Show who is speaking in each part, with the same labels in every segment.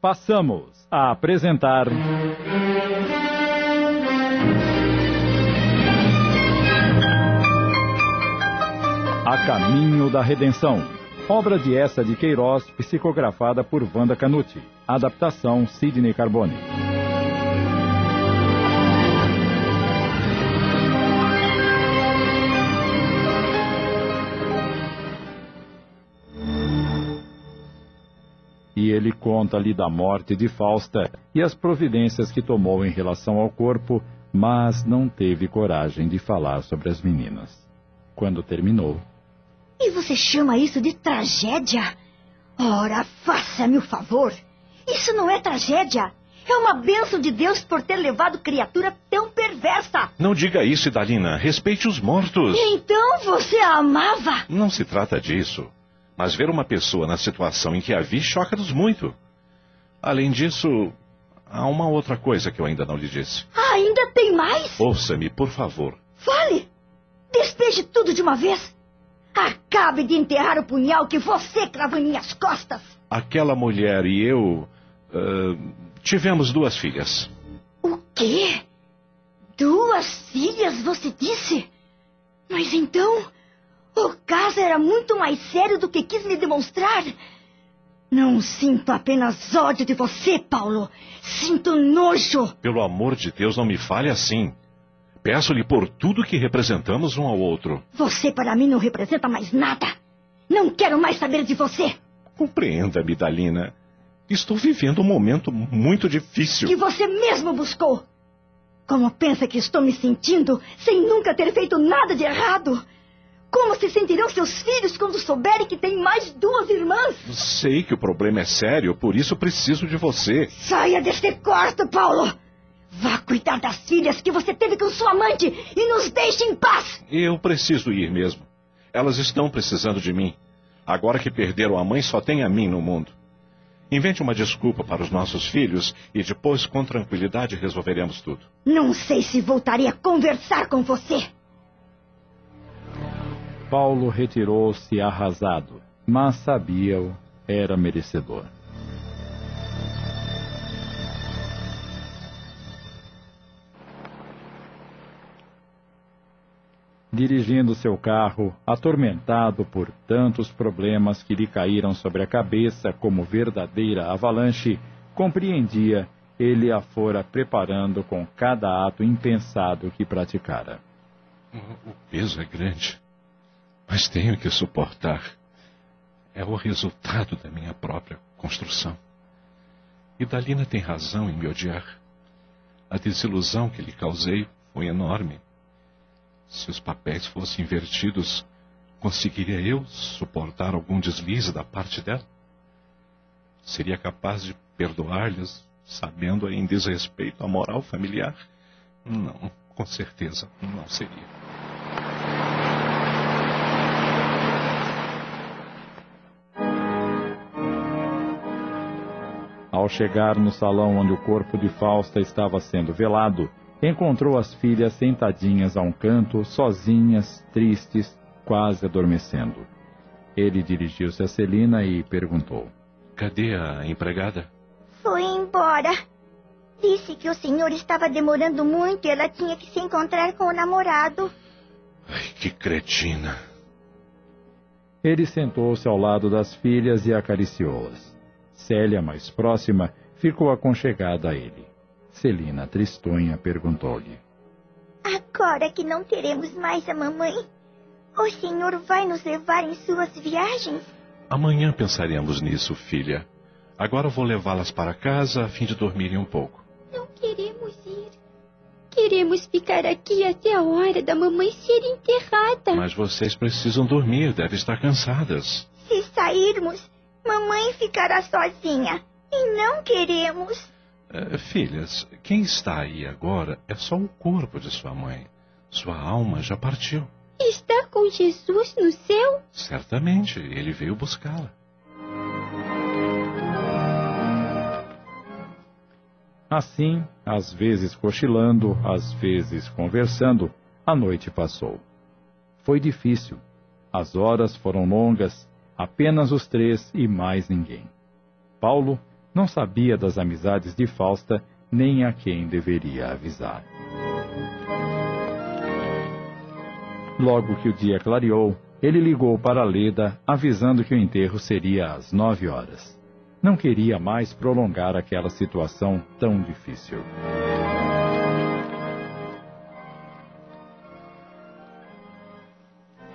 Speaker 1: Passamos a apresentar. A Caminho da Redenção. Obra de essa de Queiroz, psicografada por Wanda Canuti. Adaptação Sidney Carbone. E ele conta-lhe da morte de Fausta e as providências que tomou em relação ao corpo, mas não teve coragem de falar sobre as meninas. Quando terminou,
Speaker 2: E você chama isso de tragédia? Ora, faça-me o favor. Isso não é tragédia. É uma bênção de Deus por ter levado criatura tão perversa.
Speaker 3: Não diga isso, Idalina. Respeite os mortos.
Speaker 2: Então você a amava?
Speaker 3: Não se trata disso. Mas ver uma pessoa na situação em que a vi choca-nos muito. Além disso, há uma outra coisa que eu ainda não lhe disse.
Speaker 2: Ainda tem mais?
Speaker 3: Ouça-me, por favor.
Speaker 2: Fale! Despeje tudo de uma vez. Acabe de enterrar o punhal que você cravou em minhas costas.
Speaker 3: Aquela mulher e eu. ah, tivemos duas filhas.
Speaker 2: O quê? Duas filhas, você disse? Mas então, o caso era muito mais sério do que quis me demonstrar. Não sinto apenas ódio de você, Paulo. Sinto nojo.
Speaker 3: Pelo amor de Deus, não me fale assim. Peço-lhe por tudo que representamos um ao outro.
Speaker 2: Você para mim não representa mais nada. Não quero mais saber de você.
Speaker 3: Compreenda-me, Dalina. Estou vivendo um momento muito difícil.
Speaker 2: Que você mesmo buscou. Como pensa que estou me sentindo sem nunca ter feito nada de errado? Como se sentirão seus filhos quando souberem que tem mais duas irmãs?
Speaker 3: Sei que o problema é sério, por isso preciso de você.
Speaker 2: Saia deste quarto, Paulo! Vá cuidar das filhas que você teve com sua amante e nos deixe em paz!
Speaker 3: Eu preciso ir mesmo. Elas estão precisando de mim. Agora que perderam a mãe, só tem a mim no mundo. Invente uma desculpa para os nossos filhos e depois, com tranquilidade, resolveremos tudo.
Speaker 2: Não sei se voltarei a conversar com você.
Speaker 1: Paulo retirou-se arrasado, mas sabia-o, era merecedor. Dirigindo seu carro, atormentado por tantos problemas que lhe caíram sobre a cabeça como verdadeira avalanche, compreendia ele a fora preparando com cada ato impensado que praticara.
Speaker 3: O peso é grande, mas tenho que suportar. É o resultado da minha própria construção. E Dalina tem razão em me odiar. A desilusão que lhe causei foi enorme. Se os papéis fossem invertidos, conseguiria eu suportar algum deslize da parte dela? Seria capaz de perdoar-lhes, sabendo em desrespeito à moral familiar? Não, com certeza não seria.
Speaker 1: Ao chegar no salão onde o corpo de Fausta estava sendo velado, encontrou as filhas sentadinhas a um canto, sozinhas, tristes, quase adormecendo. Ele dirigiu-se a Celina e perguntou:
Speaker 3: Cadê a empregada?
Speaker 4: Foi embora. Disse que o senhor estava demorando muito e ela tinha que se encontrar com o namorado.
Speaker 3: Ai, que cretina.
Speaker 1: Ele sentou-se ao lado das filhas e acariciou-as. Célia, mais próxima, ficou aconchegada a ele. Celina, tristonha, perguntou-lhe:
Speaker 4: Agora que não teremos mais a mamãe, o senhor vai nos levar em suas viagens?
Speaker 3: Amanhã pensaremos nisso, filha. Agora vou levá-las para casa a fim de dormirem um pouco.
Speaker 5: Não queremos ir. Queremos ficar aqui até a hora da mamãe ser enterrada.
Speaker 3: Mas vocês precisam dormir, devem estar cansadas.
Speaker 4: Se sairmos, mamãe ficará sozinha. E não queremos.
Speaker 3: Eh, filhas, quem está aí agora é só o corpo de sua mãe. Sua alma já partiu.
Speaker 5: Está com Jesus no céu?
Speaker 3: Certamente, ele veio buscá-la.
Speaker 1: Assim, às vezes cochilando, às vezes conversando, a noite passou. Foi difícil. As horas foram longas, apenas os três e mais ninguém. Paulo não sabia das amizades de Fausta nem a quem deveria avisar. Logo que o dia clareou, ele ligou para Leda, avisando que o enterro seria às nove horas. Não queria mais prolongar aquela situação tão difícil.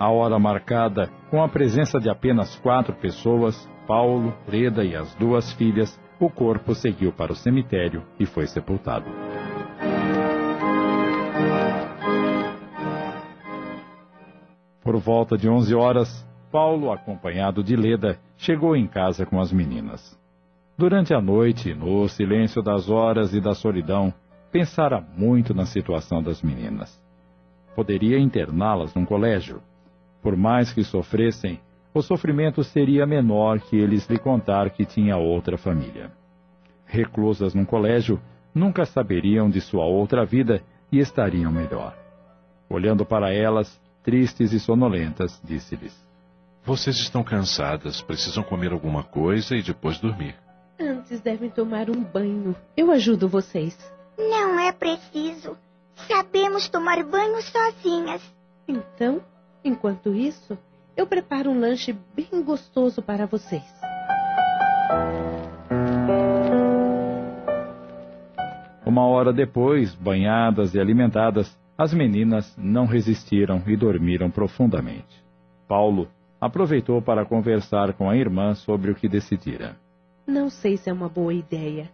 Speaker 1: A hora marcada, com a presença de apenas quatro pessoas, Paulo, Leda e as duas filhas, o corpo seguiu para o cemitério e foi sepultado. Por volta de 11 horas, Paulo, acompanhado de Leda, chegou em casa com as meninas. Durante a noite, no silêncio das horas e da solidão, pensara muito na situação das meninas. Poderia interná-las num colégio. Por mais que sofressem, o sofrimento seria menor que eles lhe contar que tinha outra família. Reclusas num colégio, nunca saberiam de sua outra vida e estariam melhor. Olhando para elas, tristes e sonolentas, disse-lhes:
Speaker 3: Vocês estão cansadas, precisam comer alguma coisa e depois dormir.
Speaker 6: Antes devem tomar um banho. Eu ajudo vocês.
Speaker 4: Não é preciso. Sabemos tomar banho sozinhas.
Speaker 6: Então, enquanto isso, eu preparo um lanche bem gostoso para vocês.
Speaker 1: Uma hora depois, banhadas e alimentadas, as meninas não resistiram e dormiram profundamente. Paulo aproveitou para conversar com a irmã sobre o que decidira.
Speaker 6: Não sei se é uma boa ideia,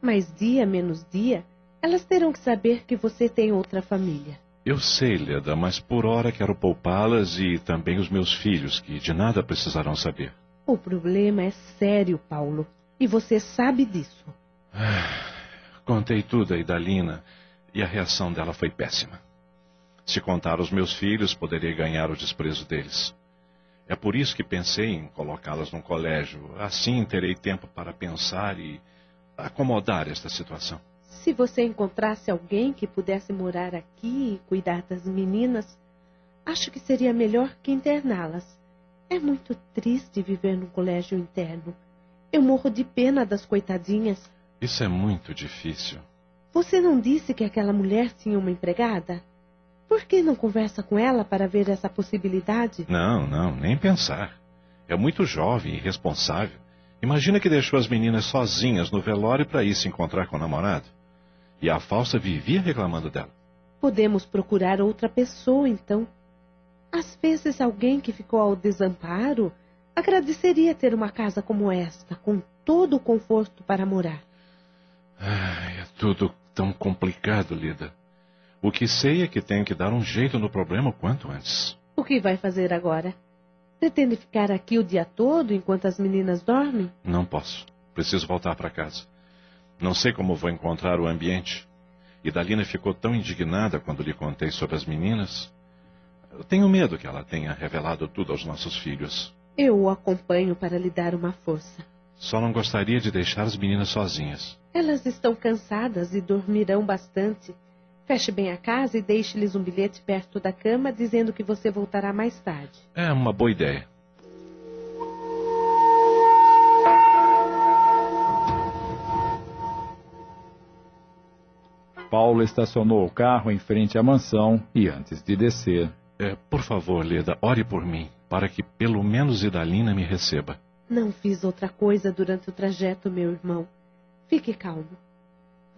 Speaker 6: mas dia menos dia, elas terão que saber que você tem outra família.
Speaker 3: Eu sei, Leda, mas por hora quero poupá-las e também os meus filhos, que de nada precisarão saber.
Speaker 6: O problema é sério, Paulo, e você sabe disso.
Speaker 3: Ah, contei tudo a Idalina e a reação dela foi péssima. Se contar aos meus filhos, poderia ganhar o desprezo deles. É por isso que pensei em colocá-las num colégio. Assim terei tempo para pensar e acomodar esta situação.
Speaker 6: Se você encontrasse alguém que pudesse morar aqui e cuidar das meninas, acho que seria melhor que interná-las. É muito triste viver num colégio interno. Eu morro de pena das coitadinhas.
Speaker 3: Isso é muito difícil.
Speaker 6: Você não disse que aquela mulher tinha uma empregada? Por que não conversa com ela para ver essa possibilidade?
Speaker 3: Não, não, nem pensar. É muito jovem e irresponsável. Imagina que deixou as meninas sozinhas no velório para ir se encontrar com o namorado. E a falsa vivia reclamando dela.
Speaker 6: Podemos procurar outra pessoa, então. Às vezes alguém que ficou ao desamparo agradeceria ter uma casa como esta, com todo o conforto para morar.
Speaker 3: Ai, é tudo tão complicado, Lida. O que sei é que tenho que dar um jeito no problema o quanto antes.
Speaker 6: O que vai fazer agora? Pretende ficar aqui o dia todo enquanto as meninas dormem?
Speaker 3: Não posso. Preciso voltar para casa. Não sei como vou encontrar o ambiente. E Dalina ficou tão indignada quando lhe contei sobre as meninas. Eu tenho medo que ela tenha revelado tudo aos nossos filhos.
Speaker 6: Eu o acompanho para lhe dar uma força.
Speaker 3: Só não gostaria de deixar as meninas sozinhas.
Speaker 6: Elas estão cansadas e dormirão bastante. Feche bem a casa e deixe-lhes um bilhete perto da cama dizendo que você voltará mais tarde.
Speaker 3: É uma boa ideia.
Speaker 1: Paulo estacionou o carro em frente à mansão e, antes de descer.
Speaker 3: É, por favor, Leda, ore por mim, para que pelo menos Idalina me receba.
Speaker 6: Não fiz outra coisa durante o trajeto, meu irmão. Fique calmo.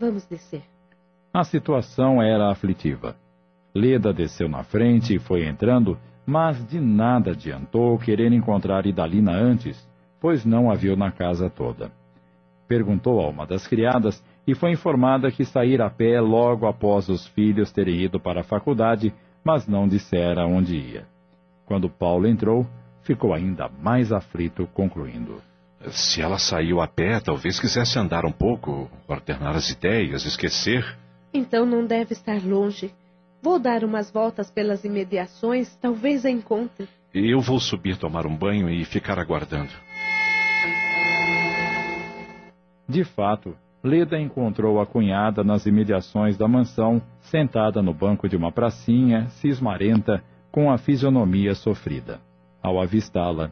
Speaker 6: Vamos descer.
Speaker 1: A situação era aflitiva. Leda desceu na frente e foi entrando, mas de nada adiantou querer encontrar Idalina antes, pois não a viu na casa toda. Perguntou a uma das criadas e foi informada que saíra a pé logo após os filhos terem ido para a faculdade, mas não dissera onde ia. Quando Paulo entrou, ficou ainda mais aflito, concluindo.
Speaker 3: Se ela saiu a pé, talvez quisesse andar um pouco, ordenar as ideias, esquecer.
Speaker 6: Então não deve estar longe. Vou dar umas voltas pelas imediações, talvez a encontre.
Speaker 3: Eu vou subir tomar um banho e ficar aguardando.
Speaker 1: De fato, Leda encontrou a cunhada nas imediações da mansão, sentada no banco de uma pracinha, cismarenta, com a fisionomia sofrida. Ao avistá-la.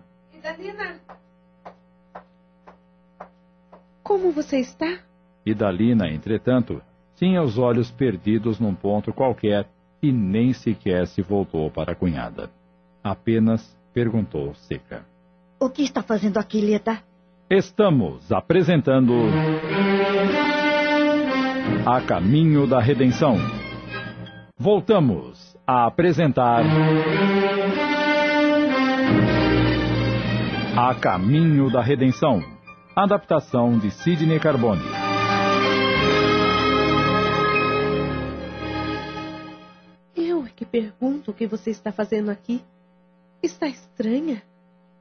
Speaker 6: Como Como você está?
Speaker 1: Idalina, entretanto, tinha os olhos perdidos num ponto qualquer e nem sequer se voltou para a cunhada. Apenas perguntou seca.
Speaker 2: O que está fazendo aqui, Leda?
Speaker 1: Estamos apresentando. A Caminho da Redenção. Voltamos a apresentar. A Caminho da Redenção. Adaptação de Sidney Carbone.
Speaker 6: Eu é que pergunto o que você está fazendo aqui. Está estranha?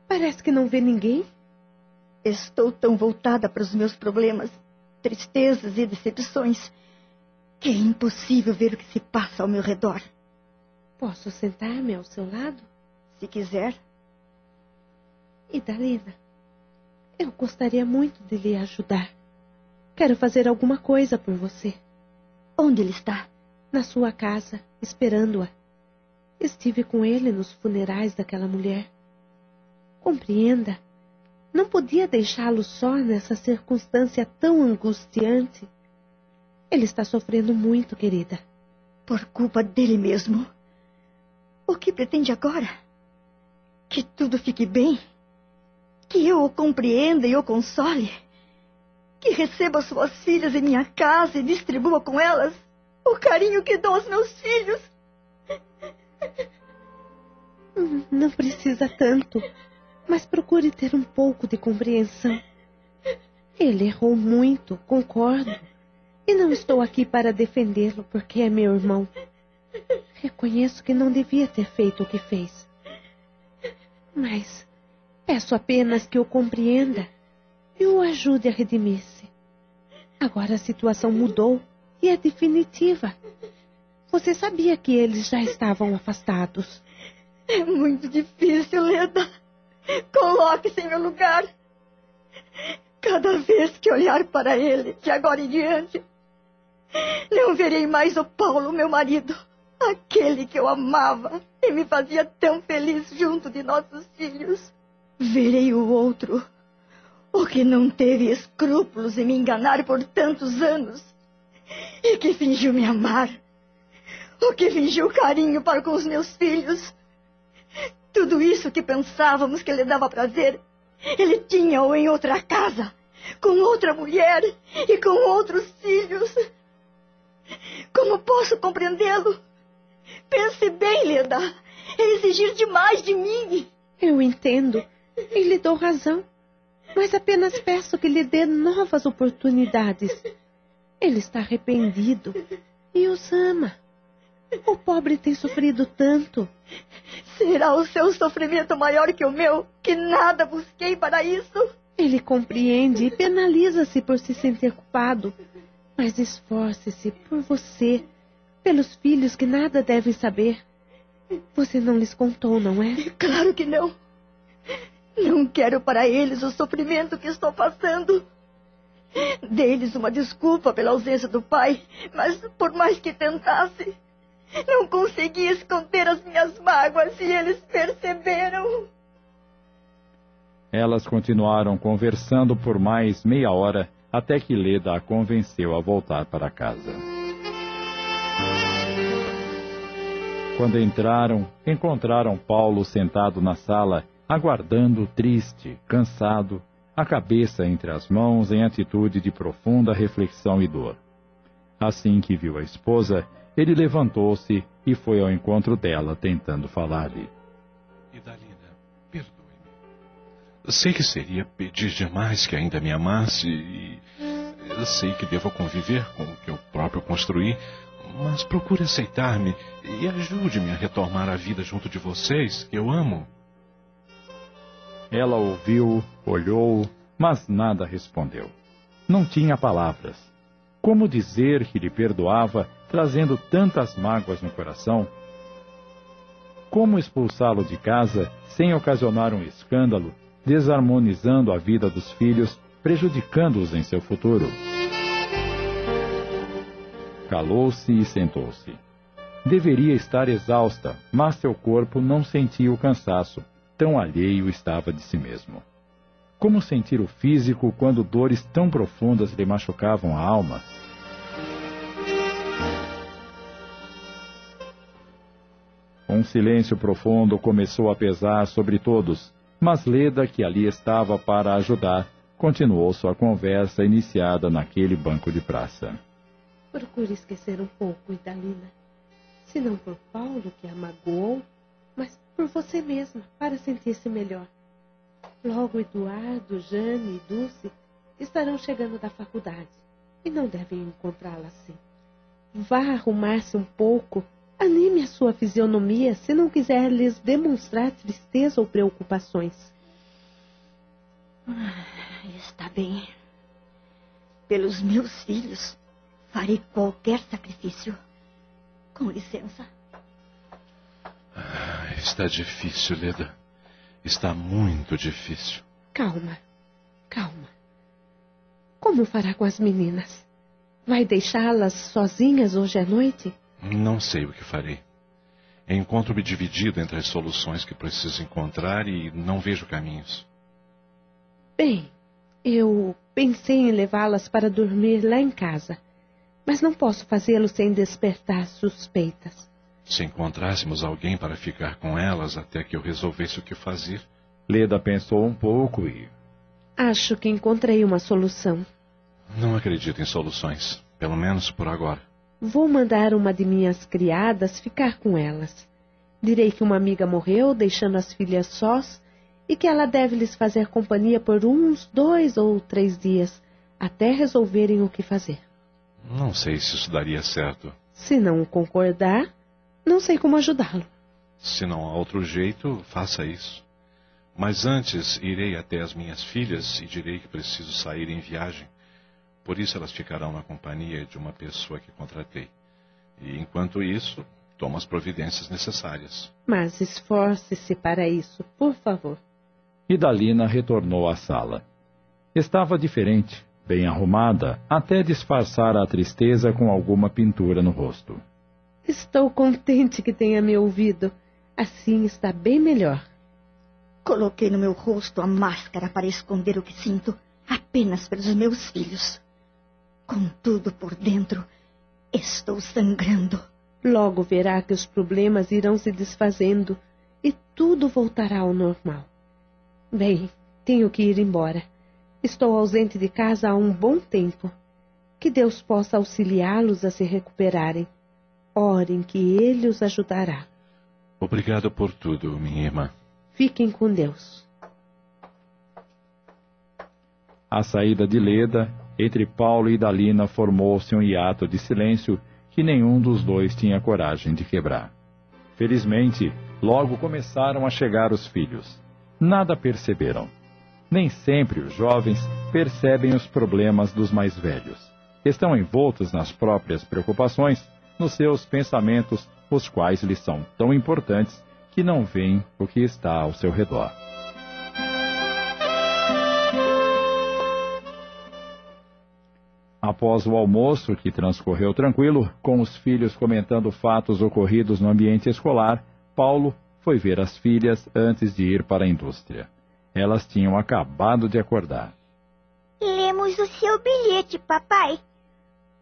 Speaker 6: Parece que não vê ninguém.
Speaker 2: Estou tão voltada para os meus problemas, tristezas e decepções, que é impossível ver o que se passa ao meu redor.
Speaker 6: Posso sentar-me ao seu lado?
Speaker 2: Se quiser.
Speaker 6: Idalina, eu gostaria muito de lhe ajudar. Quero fazer alguma coisa por você.
Speaker 2: Onde ele está?
Speaker 6: Na sua casa, esperando-a. Estive com ele nos funerais daquela mulher. Compreenda, não podia deixá-lo só nessa circunstância tão angustiante. Ele está sofrendo muito, querida.
Speaker 2: Por culpa dele mesmo. O que pretende agora? Que tudo fique bem? Que eu o compreenda e o console? Que receba suas filhas em minha casa e distribua com elas o carinho que dou aos meus filhos?
Speaker 6: Não precisa tanto, mas procure ter um pouco de compreensão. Ele errou muito, concordo. E não estou aqui para defendê-lo porque é meu irmão. Reconheço que não devia ter feito o que fez. Mas peço apenas que o compreenda e o ajude a redimir-se. Agora a situação mudou e é definitiva. Você sabia que eles já estavam afastados.
Speaker 2: É muito difícil, Leda. Coloque-se em meu lugar. Cada vez que olhar para ele, de agora em diante, não verei mais o Paulo, meu marido, aquele que eu amava e me fazia tão feliz junto de nossos filhos. Verei o outro, o que não teve escrúpulos em me enganar por tantos anos e que fingiu me amar, o que fingiu carinho para com os meus filhos tudo isso que pensávamos que lhe dava prazer, ele tinha-o em outra casa, com outra mulher e com outros filhos. Como posso compreendê-lo? Pense bem, Leda. É exigir demais de mim.
Speaker 6: Eu entendo e lhe dou razão. Mas apenas peço que lhe dê novas oportunidades. Ele está arrependido e os ama. O pobre tem sofrido tanto.
Speaker 2: Será o seu sofrimento maior que o meu, que nada busquei para isso?
Speaker 6: Ele compreende e penaliza-se por se sentir culpado. Mas esforce-se por você, pelos filhos que nada devem saber. Você não lhes contou, não é?
Speaker 2: Claro que não. Não quero para eles o sofrimento que estou passando. Dei-lhes uma desculpa pela ausência do pai, mas por mais que tentasse, não consegui esconder as minhas mágoas e eles perceberam.
Speaker 1: Elas continuaram conversando por mais meia hora até que Leda a convenceu a voltar para casa. Quando entraram, encontraram Paulo sentado na sala, aguardando triste, cansado, a cabeça entre as mãos em atitude de profunda reflexão e dor. Assim que viu a esposa, ele levantou-se e foi ao encontro dela, tentando falar-lhe.
Speaker 3: Idalina, perdoe-me. Sei que seria pedir demais que ainda me amasse e sei que devo conviver com o que eu próprio construí, mas procure aceitar-me e ajude-me a retomar a vida junto de vocês, que eu amo.
Speaker 1: Ela ouviu, olhou, mas nada respondeu. Não tinha palavras. Como dizer que lhe perdoava trazendo tantas mágoas no coração? Como expulsá-lo de casa sem ocasionar um escândalo, desarmonizando a vida dos filhos, prejudicando-os em seu futuro? Calou-se e sentou-se. Deveria estar exausta, mas seu corpo não sentia o cansaço, tão alheio estava de si mesmo. Como sentir o físico quando dores tão profundas lhe machucavam a alma? Um silêncio profundo começou a pesar sobre todos, mas Leda, que ali estava para ajudar, continuou sua conversa iniciada naquele banco de praça.
Speaker 6: Procure esquecer um pouco, Idalina. Se não por Paulo, que a magoou, mas por você mesma, para sentir-se melhor. Logo Eduardo, Jane e Dulce estarão chegando da faculdade e não devem encontrá-la assim. Vá arrumar-se um pouco Anime a sua fisionomia se não quiser lhes demonstrar tristeza ou preocupações.
Speaker 2: Ah, está bem. Pelos meus filhos, farei qualquer sacrifício. Com licença.
Speaker 3: Ah, está difícil, Leda. Está muito difícil.
Speaker 6: Calma, calma. Como fará com as meninas? Vai deixá-las sozinhas hoje à noite?
Speaker 3: Não sei o que farei. Encontro-me dividido entre as soluções que preciso encontrar e não vejo caminhos.
Speaker 6: Bem, eu pensei em levá-las para dormir lá em casa, mas não posso fazê-lo sem despertar suspeitas.
Speaker 3: Se encontrássemos alguém para ficar com elas até que eu resolvesse o que fazer.
Speaker 1: Leda pensou um pouco e.
Speaker 6: Acho que encontrei uma solução.
Speaker 3: Não acredito em soluções, pelo menos por agora.
Speaker 6: Vou mandar uma de minhas criadas ficar com elas. Direi que uma amiga morreu, deixando as filhas sós, e que ela deve lhes fazer companhia por uns dois ou três dias, até resolverem o que fazer.
Speaker 3: Não sei se isso daria certo.
Speaker 6: Se não concordar, não sei como ajudá-lo.
Speaker 3: Se não há outro jeito, faça isso. Mas antes irei até as minhas filhas e direi que preciso sair em viagem. Por isso elas ficarão na companhia de uma pessoa que contratei. E enquanto isso, tomo as providências necessárias.
Speaker 6: Mas esforce-se para isso, por favor.
Speaker 1: Idalina retornou à sala. Estava diferente, bem arrumada, até disfarçar a tristeza com alguma pintura no rosto.
Speaker 6: Estou contente que tenha me ouvido. Assim está bem melhor.
Speaker 2: Coloquei no meu rosto a máscara para esconder o que sinto, apenas pelos meus filhos. Contudo, por dentro, estou sangrando.
Speaker 6: Logo verá que os problemas irão se desfazendo e tudo voltará ao normal. Bem, tenho que ir embora. Estou ausente de casa há um bom tempo. Que Deus possa auxiliá-los a se recuperarem. Orem que Ele os ajudará.
Speaker 3: Obrigado por tudo, minha irmã.
Speaker 6: Fiquem com Deus.
Speaker 1: A saída de Leda, entre Paulo e Dalina formou-se um hiato de silêncio que nenhum dos dois tinha coragem de quebrar. Felizmente, logo começaram a chegar os filhos. Nada perceberam. Nem sempre os jovens percebem os problemas dos mais velhos. Estão envoltos nas próprias preocupações, nos seus pensamentos, os quais lhes são tão importantes que não veem o que está ao seu redor. Após o almoço, que transcorreu tranquilo, com os filhos comentando fatos ocorridos no ambiente escolar, Paulo foi ver as filhas antes de ir para a indústria. Elas tinham acabado de acordar.
Speaker 4: Lemos o seu bilhete, papai.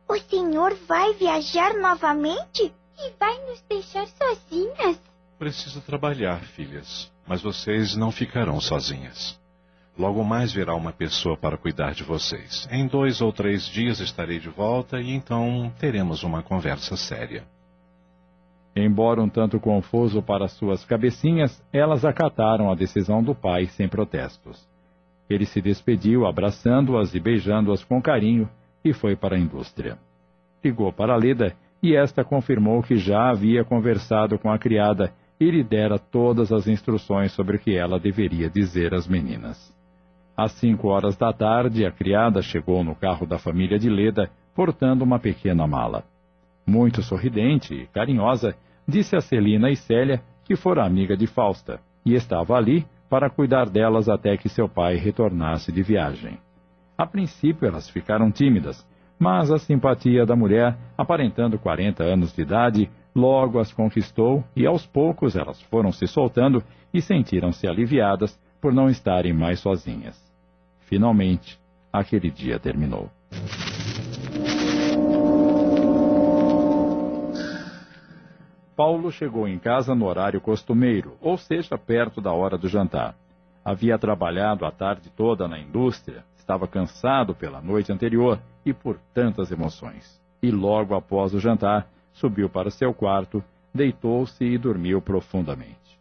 Speaker 4: O senhor vai viajar novamente?
Speaker 5: E vai nos deixar sozinhas?
Speaker 3: Preciso trabalhar, filhas, mas vocês não ficarão sozinhas. Logo mais virá uma pessoa para cuidar de vocês. Em dois ou três dias estarei de volta e então teremos uma conversa séria.
Speaker 1: Embora um tanto confuso para suas cabecinhas, elas acataram a decisão do pai sem protestos. Ele se despediu, abraçando-as e beijando-as com carinho, e foi para a indústria. Ligou para Leda e esta confirmou que já havia conversado com a criada e lhe dera todas as instruções sobre o que ela deveria dizer às meninas. Às cinco horas da tarde, a criada chegou no carro da família de Leda, portando uma pequena mala. Muito sorridente e carinhosa, disse a Celina e Célia que fora amiga de Fausta e estava ali para cuidar delas até que seu pai retornasse de viagem. A princípio elas ficaram tímidas, mas a simpatia da mulher, aparentando 40 anos de idade, logo as conquistou e aos poucos elas foram se soltando e sentiram-se aliviadas por não estarem mais sozinhas. Finalmente, aquele dia terminou. Paulo chegou em casa no horário costumeiro, ou seja, perto da hora do jantar. Havia trabalhado a tarde toda na indústria, estava cansado pela noite anterior e por tantas emoções. E logo após o jantar, subiu para seu quarto, deitou-se e dormiu profundamente.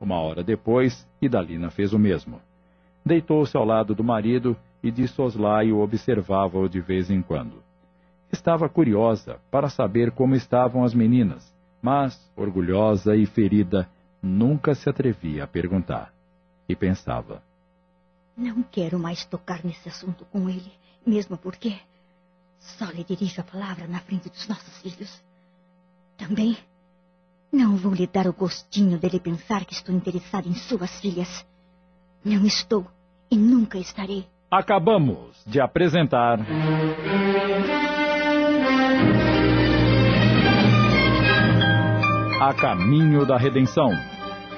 Speaker 1: Uma hora depois, Idalina fez o mesmo. Deitou-se ao lado do marido e de soslaio observava-o de vez em quando. Estava curiosa para saber como estavam as meninas mas, orgulhosa e ferida, nunca se atrevia a perguntar. E pensava:
Speaker 2: Não quero mais tocar nesse assunto com ele, mesmo porque só lhe dirijo a palavra na frente dos nossos filhos. Também não vou lhe dar o gostinho dele pensar que estou interessada em suas filhas. Não estou e nunca estarei.
Speaker 1: Acabamos de apresentar. A Caminho da Redenção.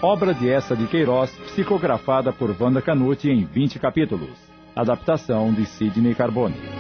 Speaker 1: Obra de essa de Queiroz, psicografada por Wanda Canute em 20 capítulos. Adaptação de Sidney Carbone.